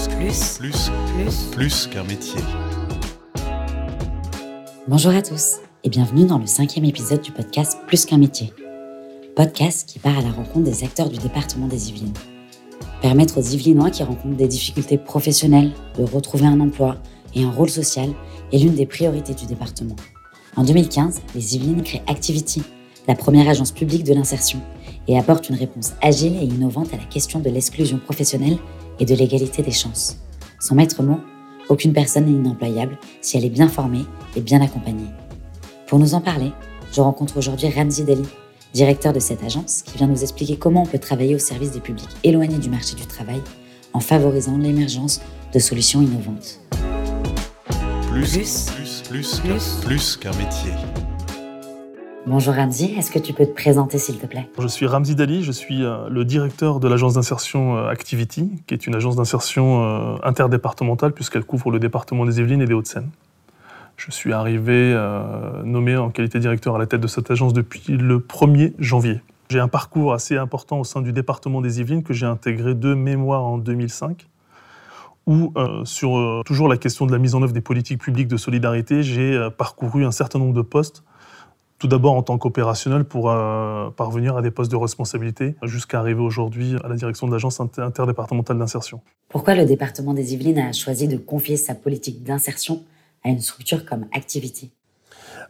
Plus, plus, plus, plus, plus qu'un métier. Bonjour à tous et bienvenue dans le cinquième épisode du podcast Plus qu'un métier. Podcast qui part à la rencontre des acteurs du département des Yvelines. Permettre aux Yvelinois qui rencontrent des difficultés professionnelles de retrouver un emploi et un rôle social est l'une des priorités du département. En 2015, les Yvelines créent Activity, la première agence publique de l'insertion, et apporte une réponse agile et innovante à la question de l'exclusion professionnelle et de l'égalité des chances. Son maître mot, aucune personne n'est inemployable si elle est bien formée et bien accompagnée. Pour nous en parler, je rencontre aujourd'hui Ramzi Deli, directeur de cette agence, qui vient nous expliquer comment on peut travailler au service des publics éloignés du marché du travail en favorisant l'émergence de solutions innovantes. Plus, plus, plus, plus, plus qu'un métier. Bonjour Ramzi, est-ce que tu peux te présenter s'il te plaît? Je suis Ramzi Dali, je suis euh, le directeur de l'agence d'insertion euh, Activity, qui est une agence d'insertion euh, interdépartementale puisqu'elle couvre le département des Yvelines et des Hauts-de-Seine. Je suis arrivé nommé en qualité directeur à la tête de cette agence depuis le 1er janvier. J'ai un parcours assez important au sein du département des Yvelines que j'ai intégré de mémoire en 2005 où, sur toujours la question de la mise en œuvre des politiques publiques de solidarité, j'ai parcouru un certain nombre de postes tout d'abord en tant qu'opérationnel pour euh, parvenir à des postes de responsabilité jusqu'à arriver aujourd'hui à la direction de l'agence interdépartementale d'insertion. Pourquoi le département des Yvelines a choisi de confier sa politique d'insertion à une structure comme Activity?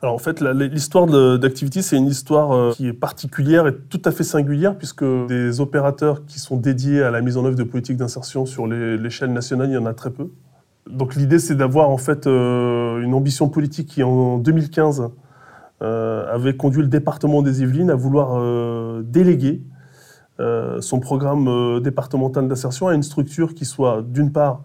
Alors en fait, l'histoire d'Activity, c'est une histoire euh, qui est particulière et tout à fait singulière, puisque des opérateurs qui sont dédiés à la mise en œuvre de politiques d'insertion sur l'échelle nationale, il y en a très peu. Donc l'idée, c'est d'avoir en fait euh, une ambition politique qui, en 2015, euh, avait conduit le département des Yvelines à vouloir euh, déléguer euh, son programme départemental d'insertion à une structure qui soit d'une part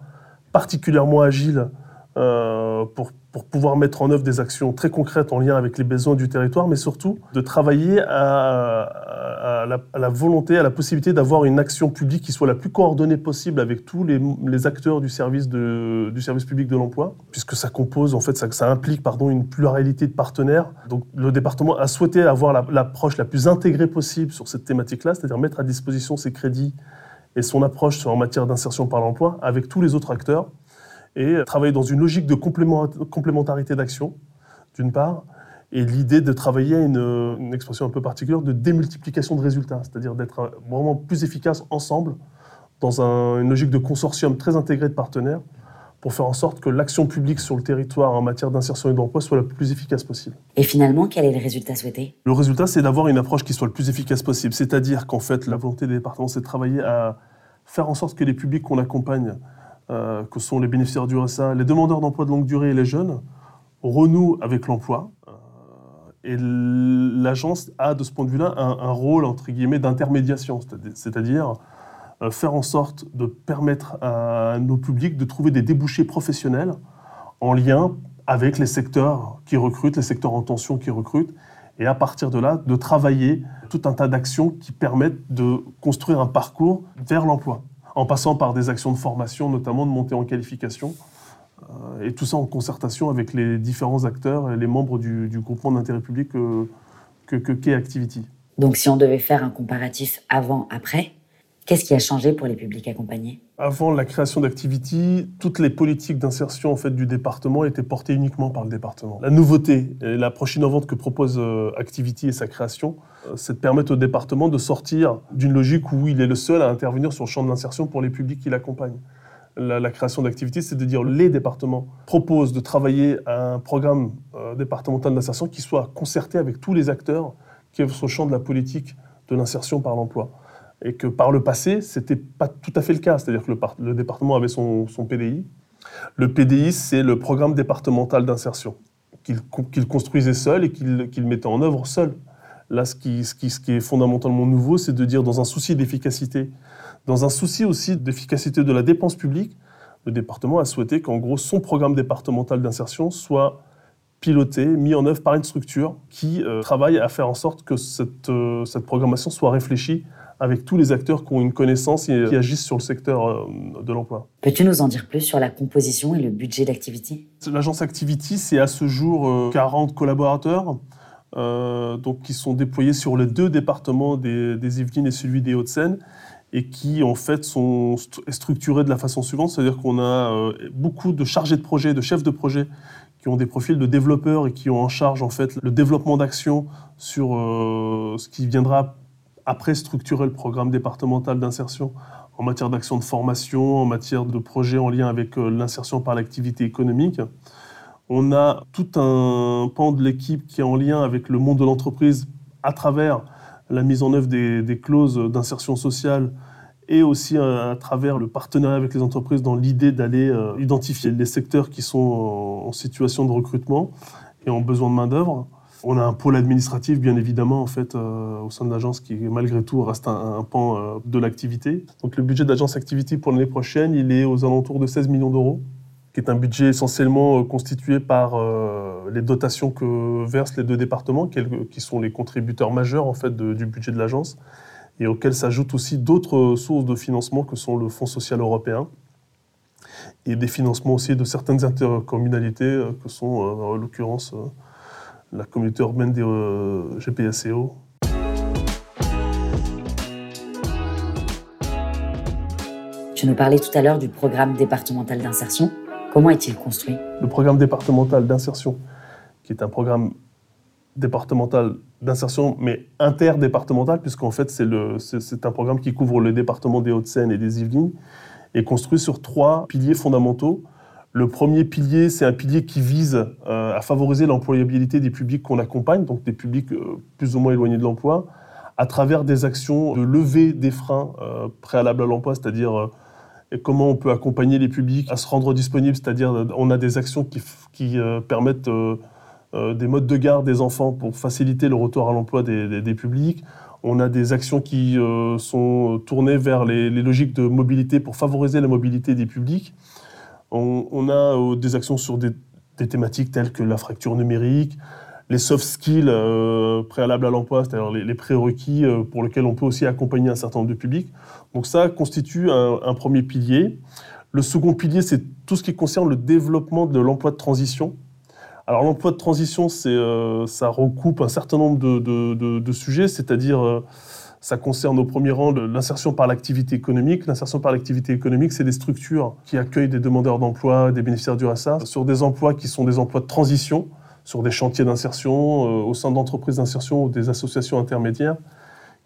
particulièrement agile pour, pour, pouvoir mettre en œuvre des actions très concrètes en lien avec les besoins du territoire, mais surtout de travailler à, la, volonté, à la possibilité d'avoir une action publique qui soit la plus coordonnée possible avec tous les, acteurs du service, du service public de l'emploi, puisque ça compose, en fait, ça, implique pardon, une pluralité de partenaires. Donc le département a souhaité avoir l'approche la, plus intégrée possible sur cette thématique-là, c'est-à-dire mettre à disposition ses crédits et son approche en matière d'insertion par l'emploi avec tous les autres acteurs et travailler dans une logique de complémentarité d'action, d'une part, et l'idée de travailler à une, expression un peu particulière de démultiplication de résultats, c'est-à-dire d'être vraiment plus efficace ensemble dans une logique de consortium très intégré de partenaires pour faire en sorte que l'action publique sur le territoire en matière d'insertion et d'emploi soit la plus efficace possible. Et finalement, quel est le résultat souhaité? Le résultat, c'est d'avoir une approche qui soit le plus efficace possible. C'est-à-dire qu'en fait, la volonté des départements, c'est de travailler à faire en sorte que les publics qu'on accompagne, euh, que sont les bénéficiaires du RSA, les demandeurs d'emploi de longue durée et les jeunes, renouent avec l'emploi, et l'agence a, de ce point de vue-là, un, rôle, entre guillemets, d'intermédiation, c'est-à-dire euh, faire en sorte de permettre à nos publics de trouver des débouchés professionnels en lien avec les secteurs qui recrutent, les secteurs en tension qui recrutent, et à partir de là, de travailler tout un tas d'actions qui permettent de construire un parcours vers l'emploi, en passant par des actions de formation, notamment de montée en qualification, euh, et tout ça en concertation avec les différents acteurs et les membres du, groupement d'intérêt public que, qu'est Activity. Donc si on devait faire un comparatif avant-après, qu'est-ce qui a changé pour les publics accompagnés? Avant la création d'Activity, toutes les politiques d'insertion en fait, du département étaient portées uniquement par le département. La nouveauté et l'approche innovante que propose euh, Activity et sa création, euh, c'est de permettre au département de sortir d'une logique où il est le seul à intervenir sur le champ de l'insertion pour les publics qui l'accompagnent la, création d'activités, c'est de dire les départements proposent de travailler à un programme euh, départemental d'insertion qui soit concerté avec tous les acteurs qui sur le champ de la politique de l'insertion par l'emploi. Et que par le passé, ce n'était pas tout à fait le cas. C'est-à-dire que le, département avait son, PDI. Le PDI, c'est le programme départemental d'insertion qu'il construisait seul et qu'il mettait en œuvre seul. Là, ce qui, est fondamentalement nouveau, c'est de dire, dans un souci d'efficacité dans un souci aussi d'efficacité de la dépense publique, le département a souhaité qu'en gros son programme départemental d'insertion soit piloté, mis en œuvre par une structure qui euh, travaille à faire en sorte que cette, euh, cette, programmation soit réfléchie avec tous les acteurs qui ont une connaissance et qui agissent sur le secteur euh, de l'emploi. Peux-tu nous en dire plus sur la composition et le budget d'Activity? L'agence Activity, c'est à ce jour 40 collaborateurs. donc, qui sont déployés sur les deux départements des, des Yvelines et celui des Hauts-de-Seine et qui en fait sont structurés de la façon suivante, c'est-à-dire qu'on a beaucoup de chargés de projet, de chefs de projet qui ont des profils de développeurs et qui ont en charge en fait le développement d'actions sur ce qui viendra après structurer le programme départemental d'insertion en matière d'action de formation, en matière de projets en lien avec euh, l'insertion par l'activité économique. On a tout un pan de l'équipe qui est en lien avec le monde de l'entreprise à travers la mise en œuvre des, clauses d'insertion sociale et aussi à, travers le partenariat avec les entreprises dans l'idée d'aller euh, identifier les secteurs qui sont en, en situation de recrutement et en besoin de main-d'œuvre. On a un pôle administratif, bien évidemment, en fait, euh, au sein de l'agence, qui malgré tout reste un, pan euh, de l'activité. Donc le budget d'agence activité pour l'année prochaine, il est aux alentours de 16 millions d'euros, qui est un budget essentiellement euh, constitué par les dotations que versent les deux départements, qui sont les contributeurs majeurs en fait du budget de l'agence, et auxquels s'ajoutent aussi d'autres sources de financement que sont le Fonds social européen et des financements aussi de certaines intercommunalités que sont en l'occurrence la communauté urbaine des euh, GPSEO. Tu nous parlais tout à l'heure du programme départemental d'insertion. Comment est-il construit? Le programme départemental d'insertion, qui est un programme départemental d'insertion, mais interdépartemental, puisqu'en fait c'est un programme qui couvre le département des Hauts-de-Seine et des Yvelines, est construit sur trois piliers fondamentaux. Le premier pilier, c'est un pilier qui vise euh, à favoriser l'employabilité des publics qu'on accompagne, donc des publics euh, plus ou moins éloignés de l'emploi, à travers des actions de levée des freins euh, préalables à l'emploi, c'est-à-dire comment on peut accompagner les publics à se rendre disponibles, c'est-à-dire on a des actions qui, permettent des modes de garde des enfants pour faciliter le retour à l'emploi des, publics. On a des actions qui sont tournées vers les, les logiques de mobilité pour favoriser la mobilité des publics. On, a euh, des actions sur des, thématiques telles que la fracture numérique, les soft skills euh, préalables à l'emploi, c'est-à-dire les, prérequis euh, pour lesquels on peut aussi accompagner un certain nombre de publics. Donc ça constitue un, premier pilier. Le second pilier, c'est tout ce qui concerne le développement de l'emploi de transition. Alors l'emploi de transition, ça recoupe un certain nombre de sujets, c'est-à-dire ça concerne au premier rang l'insertion par l'activité économique. L'insertion par l'activité économique, c'est des structures qui accueillent des demandeurs d'emploi, des bénéficiaires du RSA, sur des emplois qui sont des emplois de transition, sur des chantiers d'insertion, euh, au sein d'entreprises d'insertion ou des associations intermédiaires,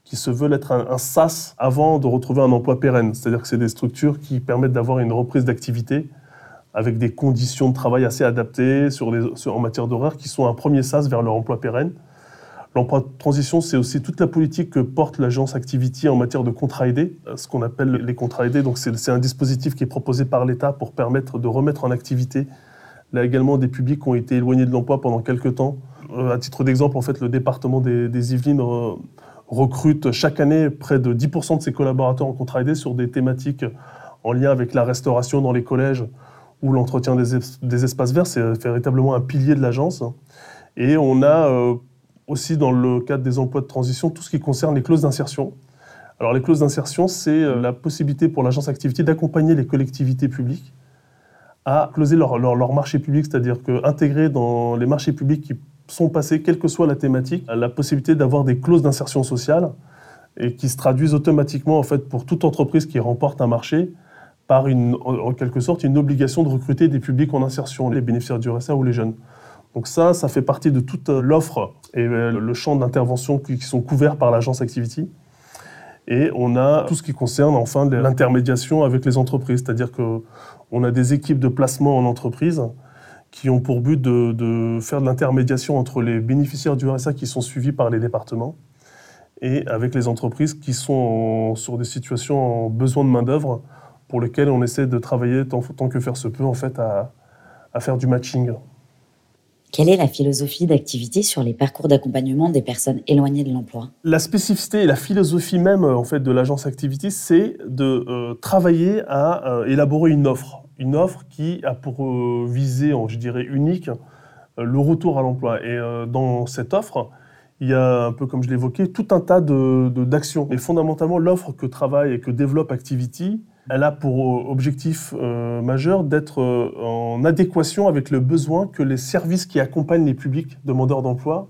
qui se veulent être un, SAS avant de retrouver un emploi pérenne. C'est-à-dire que c'est des structures qui permettent d'avoir une reprise d'activité avec des conditions de travail assez adaptées sur en matière d'horaire qui sont un premier SAS vers leur emploi pérenne. L'emploi de transition, c'est aussi toute la politique que porte l'agence Activity en matière de contrats aidés, euh, ce qu'on appelle les contrats aidés. Donc, c'est un dispositif qui est proposé par l'État pour permettre de remettre en activité là également des publics qui ont été éloignés de l'emploi pendant quelques temps. Euh, à titre d'exemple, en fait, le département des, Yvelines euh, recrute chaque année près de 10% de ses collaborateurs en contrat aidé sur des thématiques en lien avec la restauration dans les collèges ou l'entretien des, espaces verts. C'est véritablement un pilier de l'agence. Et on a aussi dans le cadre des emplois de transition tout ce qui concerne les clauses d'insertion. Alors les clauses d'insertion, c'est euh, la possibilité pour l'agence activité d'accompagner les collectivités publiques à closer leur, leur, marché public, c'est-à-dire qu'intégrer dans les marchés publics qui sont passés, quelle que soit la thématique, la possibilité d'avoir des clauses d'insertion sociale et qui se traduisent automatiquement en fait pour toute entreprise qui remporte un marché par une, en quelque sorte une obligation de recruter des publics en insertion, les bénéficiaires du RSA ou les jeunes. Donc ça, ça fait partie de toute l'offre et euh, le champ d'intervention qui sont couverts par l'agence Activity. Et on a tout ce qui concerne enfin l'intermédiation avec les entreprises, c'est-à-dire qu'on a des équipes de placement en entreprise qui ont pour but de, faire de l'intermédiation entre les bénéficiaires du RSA qui sont suivis par les départements et avec les entreprises qui sont sur des situations en besoin de main-d'œuvre pour lesquelles on essaie de travailler tant, que faire se peut en fait à faire du matching. Quelle est la philosophie d'activité sur les parcours d'accompagnement des personnes éloignées de l'emploi? La spécificité et la philosophie même en fait de l'agence Activity, c'est de euh, travailler à euh, élaborer une offre, une offre qui a pour euh, visée, je dirais unique, le retour à l'emploi. Et dans cette offre, il y a un peu comme je l'évoquais, tout un tas d'actions. De, et fondamentalement, l'offre que travaille et que développe Activity, elle a pour euh, objectif euh, majeur d'être euh, en adéquation avec le besoin que les services qui accompagnent les publics demandeurs d'emploi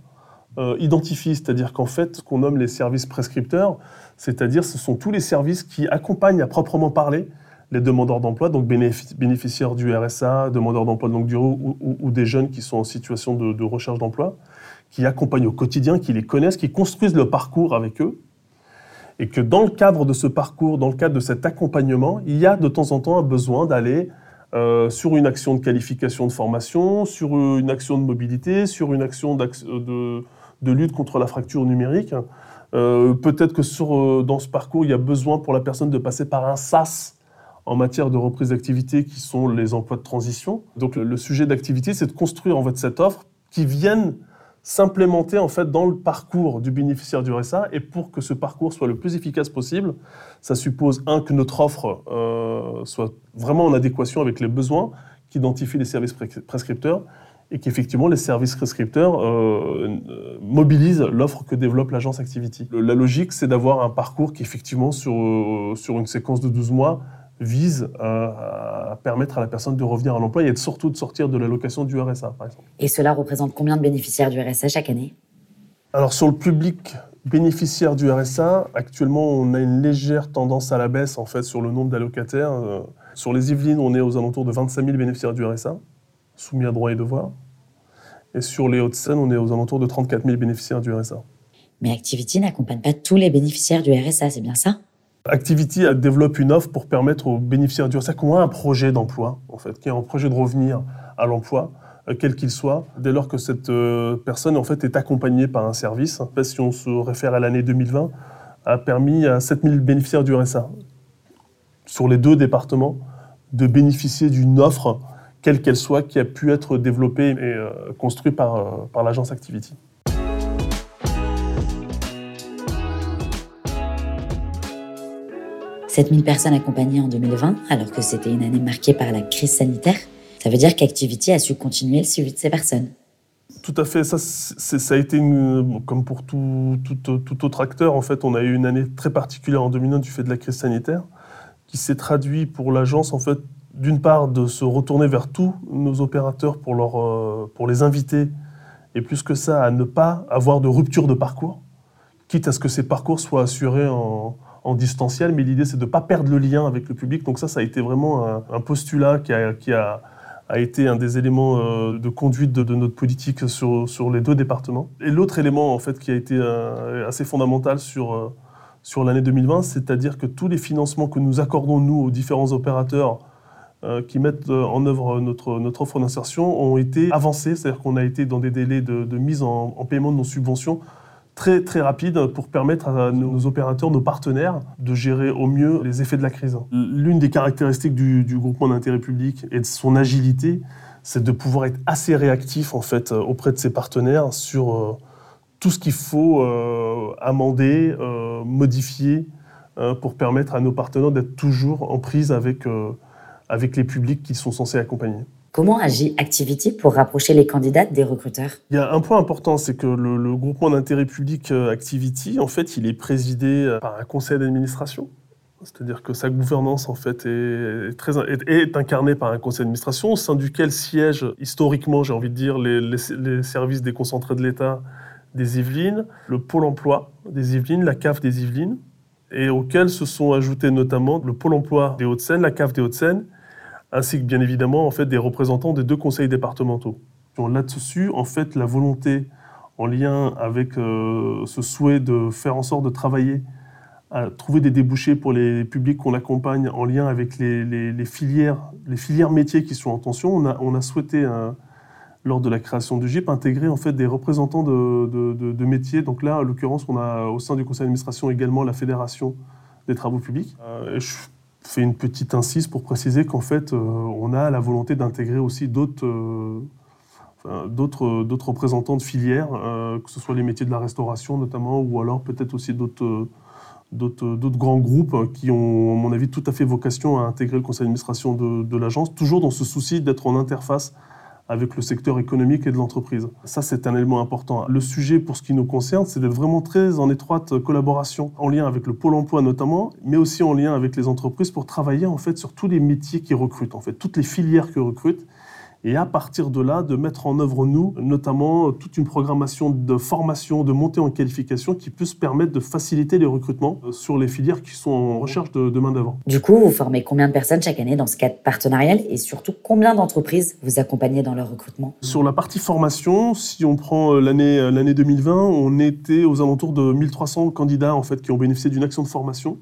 identifient. C'est-à-dire qu'en fait, ce qu'on nomme les services prescripteurs, c'est-à-dire ce sont tous les services qui accompagnent à proprement parler les demandeurs d'emploi, donc bénéficiaires du RSA, demandeurs d'emploi de longue durée ou, des jeunes qui sont en situation de, recherche d'emploi, qui accompagnent au quotidien, qui les connaissent, qui construisent le parcours avec eux. Et que dans le cadre de ce parcours, dans le cadre de cet accompagnement, il y a de temps en temps un besoin d'aller euh, sur une action de qualification de formation, sur une action de mobilité, sur une action de, de, lutte contre la fracture numérique. Euh, peut-être que euh, dans ce parcours, il y a besoin pour la personne de passer par un SAS, en matière de reprise d'activité qui sont les emplois de transition. Donc le, sujet d'activité, c'est de construire en fait cette offre qui vienne s'implémenter en fait dans le parcours du bénéficiaire du RSA et pour que ce parcours soit le plus efficace possible, ça suppose un que notre offre euh, soit vraiment en adéquation avec les besoins qu'identifient les services prescripteurs et qu'effectivement les services prescripteurs euh, mobilisent l'offre que développe l'agence Activity. La logique, c'est d'avoir un parcours qui effectivement sur, euh, sur une séquence de 12 mois vise à, permettre à la personne de revenir à l'emploi et surtout de sortir de l'allocation du RSA, par exemple. Et cela représente combien de bénéficiaires du RSA chaque année? Alors sur le public bénéficiaire du RSA, actuellement on a une légère tendance à la baisse en fait sur le nombre d'allocataires. Euh, sur les Yvelines, on est aux alentours de 25 000 bénéficiaires du RSA, soumis à droit et devoir. Et sur les Hauts-de-Seine, on est aux alentours de 34 000 bénéficiaires du RSA. Mais Activity n'accompagne pas tous les bénéficiaires du RSA, c'est bien ça? Activity développe une offre pour permettre aux bénéficiaires du RSA qui ont un projet d'emploi, en fait, qui ont un projet de revenir à l'emploi, euh, quel qu'il soit, dès lors que cette euh, personne en fait, est accompagnée par un service. si on se réfère à l'année 2020, a permis à 7000 bénéficiaires du RSA, sur les deux départements, de bénéficier d'une offre, quelle qu'elle soit, qui a pu être développée et euh, construite par l'agence Activity. 7000 personnes accompagnées en 2020, alors que c'était une année marquée par la crise sanitaire. Ça veut dire qu'Activity a su continuer le suivi de ces personnes. Tout à fait. Ça, a été, comme pour tout, autre acteur, en fait, on a eu une année très particulière en 2020 du fait de la crise sanitaire, qui s'est traduit pour l'agence, en fait, d'une part, de se retourner vers tous nos opérateurs pour, leur, euh, pour les inviter, et plus que ça, à ne pas avoir de rupture de parcours, quitte à ce que ces parcours soient assurés en, en distanciel, mais l'idée c'est de ne pas perdre le lien avec le public. Donc ça, ça a été vraiment un, postulat qui, a, été un des éléments euh, de conduite de, notre politique sur, les deux départements. Et l'autre élément en fait qui a été euh, assez fondamental sur, euh, sur l'année 2020, c'est-à-dire que tous les financements que nous accordons nous aux différents opérateurs qui mettent en œuvre notre, notre offre d'insertion ont été avancés, c'est-à-dire qu'on a été dans des délais de, mise en, en paiement de nos subventions très, très rapide pour permettre à nos opérateurs, nos partenaires, de gérer au mieux les effets de la crise. L'une des caractéristiques du, groupement d'intérêt public et de son agilité, c'est de pouvoir être assez réactif en fait auprès de ses partenaires sur euh, tout ce qu'il faut euh, amender, euh, modifier pour permettre à nos partenaires d'être toujours en prise avec, avec les publics qu'ils sont censés accompagner. Comment agit Activity pour rapprocher les candidats des recruteurs? Il y a un point important, c'est que le, groupement d'intérêt public euh, Activity, en fait, il est présidé euh, par un conseil d'administration. C'est-à-dire que sa gouvernance, en fait, est, incarnée par un conseil d'administration au sein duquel siègent historiquement, j'ai envie de dire, les, les services déconcentrés de l'État des Yvelines, le pôle emploi des Yvelines, la CAF des Yvelines, et auxquels se sont ajoutés notamment le pôle emploi des Hauts-de-Seine, la CAF des Hauts-de-Seine ainsi que bien évidemment en fait, des représentants des deux conseils départementaux. Là-dessus, en fait, la volonté en lien avec euh, ce souhait de faire en sorte de travailler à trouver des débouchés pour les publics qu'on accompagne en lien avec les, filières, les filières métiers qui sont en tension. On a, souhaité, euh, lors de la création du GIP, intégrer en fait des représentants de, de, métiers. Donc là, en l'occurrence, on a au sein du conseil d'administration également la Fédération des travaux publics. Euh, fait une petite incise pour préciser qu'en fait, euh, on a la volonté d'intégrer aussi d'autres euh, d'autres représentants de filières, euh, que ce soit les métiers de la restauration notamment, ou alors peut-être aussi d'autres grands groupes qui ont, à mon avis, tout à fait vocation à intégrer le conseil d'administration de l'agence, toujours dans ce souci d'être en interface avec le secteur économique et de l'entreprise. Ça, c'est un élément important. Le sujet, pour ce qui nous concerne, c'est d'être vraiment très en étroite collaboration, en lien avec le pôle emploi notamment, mais aussi en lien avec les entreprises pour travailler en fait sur tous les métiers qui recrutent, en fait, toutes les filières qui recrutent, et à partir de là, de mettre en œuvre, nous, notamment toute une programmation de formation, de montée en qualification qui puisse permettre de faciliter les recrutements euh, sur les filières qui sont en recherche de, de main-d'œuvre. Du coup, vous formez combien de personnes chaque année dans ce cadre partenarial et surtout combien d'entreprises vous accompagnez dans leur recrutement? Sur la partie formation, si on prend euh, l'année euh, l'année 2020, on était aux alentours de 1300 candidats en fait qui ont bénéficié d'une action de formation.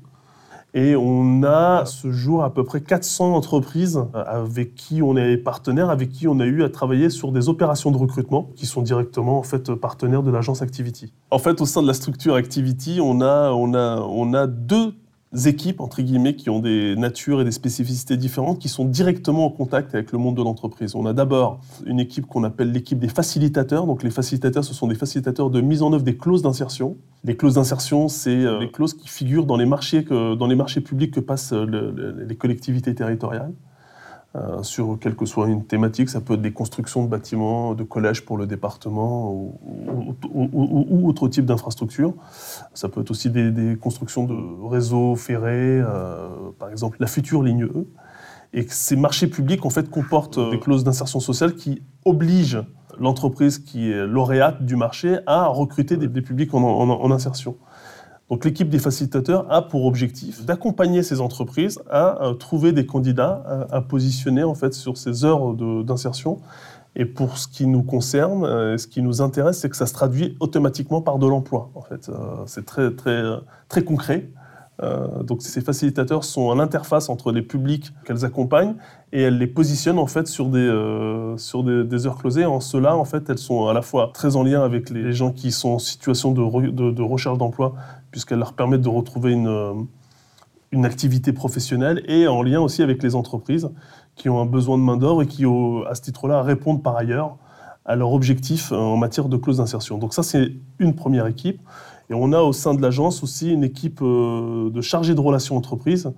Et on a ce jour à peu près 400 entreprises euh, avec qui on est partenaire, avec qui on a eu à travailler sur des opérations de recrutement qui sont directement en fait partenaires de l'agence Activity. En fait, au sein de la structure Activity, on a, on a, on a deux équipes, entre guillemets, qui ont des natures et des spécificités différentes, qui sont directement en contact avec le monde de l'entreprise. On a d'abord une équipe qu'on appelle l'équipe des facilitateurs. Donc les facilitateurs, ce sont des facilitateurs de mise en œuvre des clauses d'insertion. Les clauses d'insertion, c'est euh, les clauses qui figurent dans les marchés, que, dans les marchés publics que passent euh, le, les collectivités territoriales. Euh, sur quelle que soit une thématique. Ça peut être des constructions de bâtiments, de collèges pour le département ou, autre type d'infrastructure. Ça peut être aussi des, des constructions de réseaux ferrés, euh, par exemple la future ligne E. Et ces marchés publics, en fait, comportent des clauses d'insertion sociale qui obligent l'entreprise qui est lauréate du marché à recruter des, publics en insertion. Donc l'équipe des facilitateurs a pour objectif d'accompagner ces entreprises à, à, trouver des candidats à, positionner en fait sur ces heures d'insertion. Et pour ce qui nous concerne, euh, ce qui nous intéresse, c'est que ça se traduit automatiquement par de l'emploi. En fait, euh, c'est très concret. Euh, donc ces facilitateurs sont à l'interface entre les publics qu'elles accompagnent et elles les positionnent en fait sur des euh, sur des, heures closées. En cela, en fait, elles sont à la fois très en lien avec les gens qui sont en situation de, re, de, de recherche d'emploi, puisqu'elles leur permettent de retrouver une une activité professionnelle et en lien aussi avec les entreprises qui ont un besoin de main d'œuvre et qui, au, à ce titre-là, répondent par ailleurs à leur objectif en matière de clause d'insertion. Donc ça, c'est une première équipe. Et on a au sein de l'agence aussi une équipe euh, de chargés de relations entreprises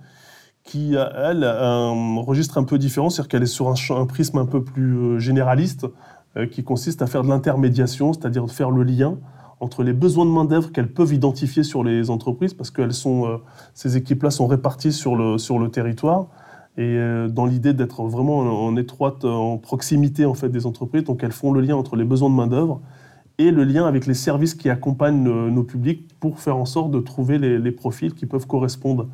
qui, elle, a un registre un peu différent, c'est-à-dire qu'elle est sur un, prisme un peu plus euh, généraliste, euh, qui consiste à faire de l'intermédiation, c'est-à-dire de faire le lien entre les besoins de main-d'œuvre qu'elles peuvent identifier sur les entreprises, parce que ces équipes-là sont réparties sur le, sur le territoire, et dans l'idée d'être vraiment en, en, étroite, en proximité en fait, des entreprises, donc elles font le lien entre les besoins de main-d'œuvre et le lien avec les services qui accompagnent nos, nos publics pour faire en sorte de trouver les, profils qui peuvent correspondre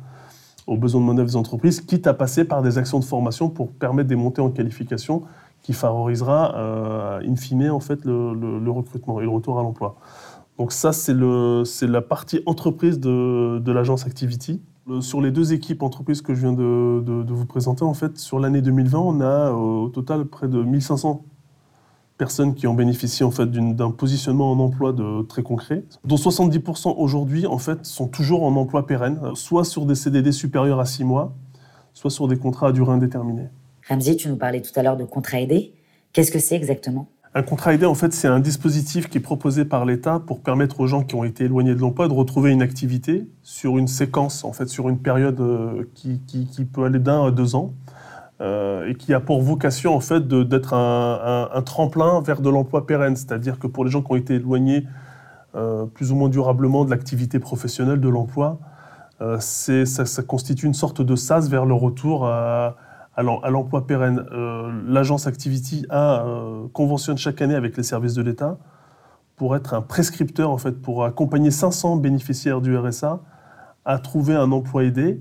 aux besoins de main-d'œuvre des entreprises, quitte à passer par des actions de formation pour permettre des montées en qualification qui favorisera, euh, in fine, en fait, le, recrutement et le retour à l'emploi. Donc ça, c'est la partie entreprise de, de l'agence Activity. Le, sur les deux équipes entreprises que je viens de, vous présenter, en fait, sur l'année 2020, on a euh, au total près de 1500 personnes qui ont bénéficié en fait d'un positionnement en emploi de très concret, dont 70% aujourd'hui en fait sont toujours en emploi pérenne, soit sur des CDD supérieurs à 6 mois, soit sur des contrats à durée indéterminée. Ramzi, tu nous parlais tout à l'heure de contrat aidé. Qu'est-ce que c'est exactement? Un contrat aidé, en fait, c'est un dispositif qui est proposé par l'État pour permettre aux gens qui ont été éloignés de l'emploi de retrouver une activité sur une séquence, en fait, sur une période euh, qui, qui, qui peut aller d'un à deux ans euh, et qui a pour vocation en fait d'être un, tremplin vers de l'emploi pérenne, c'est-à-dire que pour les gens qui ont été éloignés euh, plus ou moins durablement de l'activité professionnelle, de l'emploi, euh, ça, constitue une sorte de sas vers le retour à, l'emploi pérenne. Euh, l'agence Activity a, euh, conventionne chaque année avec les services de l'État pour être un prescripteur en fait, pour accompagner 500 bénéficiaires du RSA à trouver un emploi aidé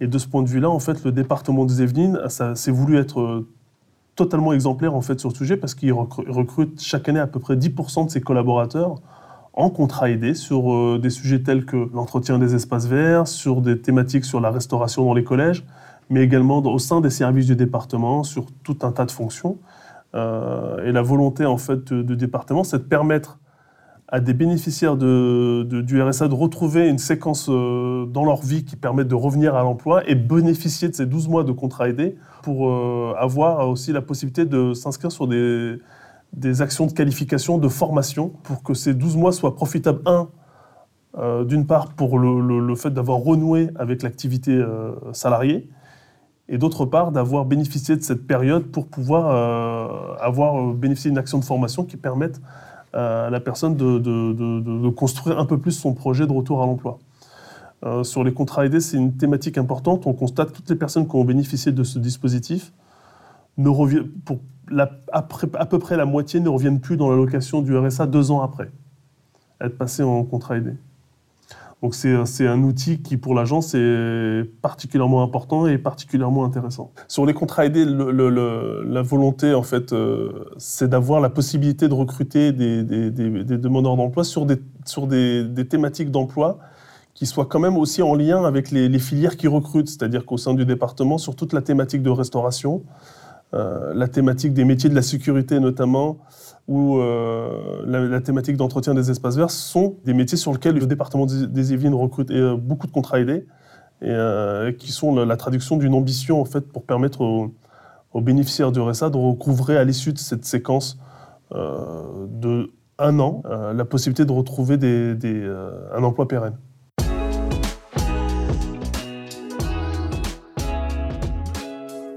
et de ce point de vue-là, en fait, le département des Yvelines s'est voulu être euh, totalement exemplaire en fait sur ce sujet parce qu'il recrute chaque année à peu près 10% de ses collaborateurs en contrat aidé sur euh, des sujets tels que l'entretien des espaces verts, sur des thématiques sur la restauration dans les collèges, mais également au sein des services du département sur tout un tas de fonctions. Euh, et la volonté en fait du département, c'est de permettre à des bénéficiaires du RSA de retrouver une séquence euh, dans leur vie qui permette de revenir à l'emploi et bénéficier de ces 12 mois de contrat aidé pour euh, avoir aussi la possibilité de s'inscrire sur des, actions de qualification, de formation, pour que ces 12 mois soient profitables, un, euh, d'une part pour le, le, fait d'avoir renoué avec l'activité salariée, et d'autre part d'avoir bénéficié de cette période pour pouvoir avoir bénéficié d'une action de formation qui permette à la personne de, construire un peu plus son projet de retour à l'emploi. Euh, sur les contrats aidés, c'est une thématique importante. On constate que toutes les personnes qui ont bénéficié de ce dispositif ne pour à peu près la moitié ne reviennent plus dans l'allocation du RSA deux ans après être passés en contrat aidé. Donc c'est un outil qui pour l'agence est particulièrement important et particulièrement intéressant. Sur les contrats aidés, la volonté en fait, euh, c'est d'avoir la possibilité de recruter des, demandeurs d'emploi sur, des, sur des, thématiques d'emploi qui soient quand même aussi en lien avec les, les filières qui recrutent, c'est-à-dire qu'au sein du département, sur toute la thématique de restauration, la thématique des métiers de la sécurité notamment, ou euh, la, thématique d'entretien des espaces verts sont des métiers sur lesquels le département des Yvelines recrute euh, beaucoup de contrats aidés, et euh, qui sont la, traduction d'une ambition en pour permettre aux, bénéficiaires du RSA de recouvrer à l'issue de cette séquence euh, de un an euh, la possibilité de retrouver euh, un emploi pérenne.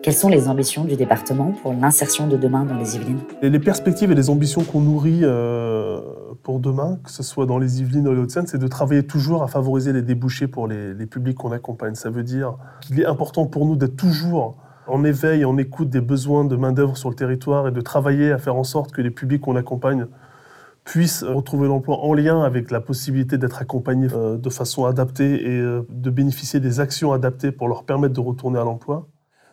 Quelles sont les ambitions du département pour l'insertion de demain dans les Yvelines? Les perspectives et les ambitions qu'on nourrit euh, pour demain, que ce soit dans les Yvelines ou les Hauts-de-Seine, c'est de travailler toujours à favoriser les débouchés pour les, les publics qu'on accompagne. Ça veut dire qu'il est important pour nous d'être toujours en éveil, en écoute des besoins de main-d'œuvre sur le territoire et de travailler à faire en sorte que les publics qu'on accompagne puissent retrouver l'emploi en lien avec la possibilité d'être accompagnés euh, de façon adaptée et euh, de bénéficier des actions adaptées pour leur permettre de retourner à l'emploi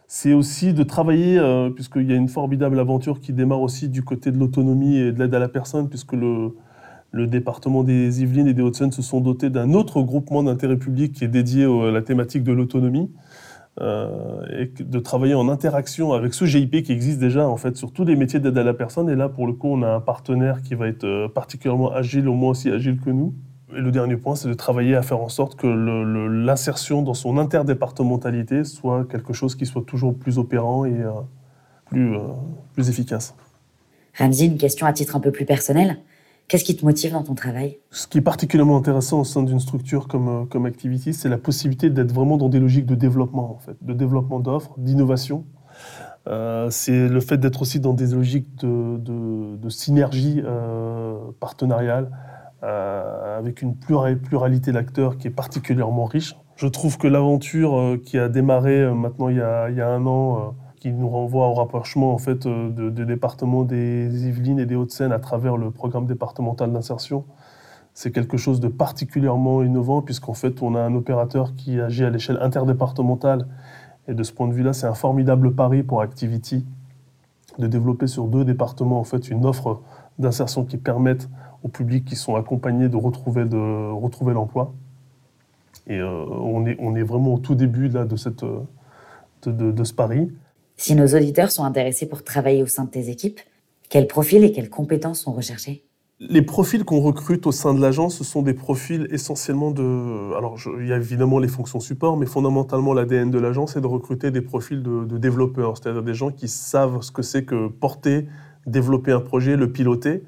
c'est aussi de travailler, euh, puisqu'il y a une formidable aventure qui démarre aussi du côté de l'autonomie et de l'aide à la personne, puisque le, le département des Yvelines et des Hauts-de-Seine se sont dotés d'un autre groupement d'intérêt public qui est dédié à la thématique de l'autonomie, euh, et de travailler en interaction avec ce GIP qui existe déjà en fait sur tous les métiers d'aide à la personne. Et là, pour le coup, on a un partenaire qui va être euh, particulièrement agile, au moins aussi agile que nous. Et le dernier point, c'est de travailler à faire en sorte que l'insertion dans son interdépartementalité soit quelque chose qui soit toujours plus opérant et euh, plus, euh, plus efficace. Ramzi, une question à titre un peu plus personnel. Qu'est-ce qui te motive dans ton travail? Ce qui est particulièrement intéressant au sein d'une structure comme, euh, comme Activity, c'est la possibilité d'être vraiment dans des logiques de développement, en fait, de développement d'offres, d'innovation. Euh, c'est le fait d'être aussi dans des logiques de, de- de synergie partenariale avec une plura- pluralité d'acteurs qui est particulièrement riche. Je trouve que l'aventure euh, qui a démarré euh, maintenant il y a, un an, euh, qui nous renvoie au rapprochement en fait euh, de- des départements des Yvelines et des Hauts-de-Seine à travers le programme départemental d'insertion, c'est quelque chose de particulièrement innovant puisqu'en fait on a un opérateur qui agit à l'échelle interdépartementale et de ce point de vue-là c'est un formidable pari pour Activity de développer sur deux départements en fait une offre d'insertion qui permette aux publics qui sont accompagnés de retrouver, de retrouver l'emploi. Et euh, on, est, on est vraiment au tout début là, de, cette, de, de- de ce pari. Si nos auditeurs sont intéressés pour travailler au sein de tes équipes, quels profils et quelles compétences sont recherchés? Les profils qu'on recrute au sein de l'agence, ce sont des profils essentiellement de... Alors, je- il y a évidemment les fonctions support, mais fondamentalement, l'ADN de l'agence est de recruter des profils de, de développeurs, c'est-à-dire des gens qui savent ce que c'est que porter, développer un projet, le piloter.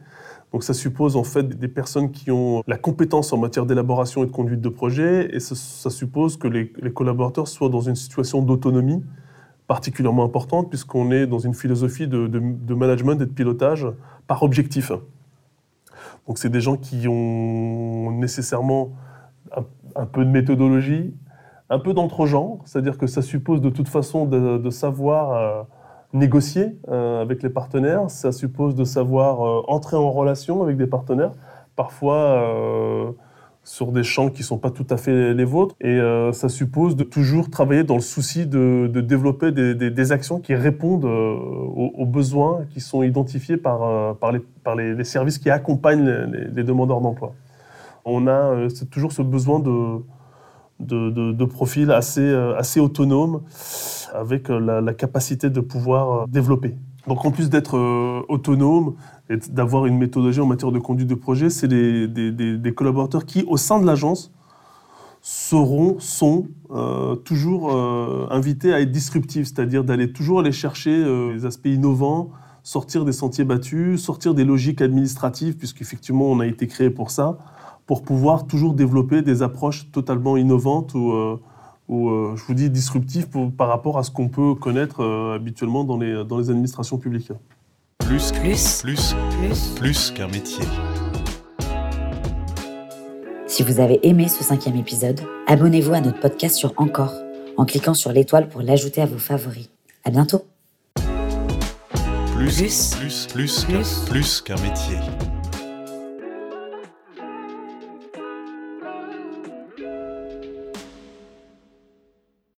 Donc, ça suppose en fait des personnes qui ont la compétence en matière d'élaboration et de conduite de projet, et ça, suppose que les, collaborateurs soient dans une situation d'autonomie particulièrement importante, puisqu'on est dans une philosophie de, management et de pilotage par objectif. Donc c'est des gens qui ont nécessairement un, peu de méthodologie, un peu d'entre-genre, c'est-à-dire que ça suppose de toute façon de, de savoir euh, négocier euh, avec les partenaires, ça suppose de savoir euh, entrer en relation avec des partenaires, parfois euh, sur des champs qui ne sont pas tout à fait les vôtres, et ça suppose de toujours travailler dans le souci de, développer des, actions qui répondent aux, besoins qui sont identifiés par, les, services qui accompagnent les, demandeurs d'emploi. On a toujours ce besoin de, de, de, de profils assez, euh, assez autonomes, avec euh, la, capacité de pouvoir euh, développer. Donc en plus d'être autonome et d'avoir une méthodologie en matière de conduite de projet, c'est des, collaborateurs qui, au sein de l'agence, seront, sont toujours invités à être disruptifs, c'est-à-dire d'aller toujours aller chercher euh, les aspects innovants, sortir des sentiers battus, sortir des logiques administratives, puisqu'effectivement on a été créé pour ça, pour pouvoir toujours développer des approches totalement innovantes ou, euh, ou euh, je vous dis disruptives pour- par rapport à ce qu'on peut connaître euh, habituellement dans les, dans les administrations publiques. Plus, Plus. plus, Plus. plus qu'un métier. Si vous avez aimé ce cinquième épisode, abonnez-vous à notre podcast sur Encore en cliquant sur l'étoile pour l'ajouter à vos favoris. À bientôt Plus, plus, plus, plus, plus qu'un métier.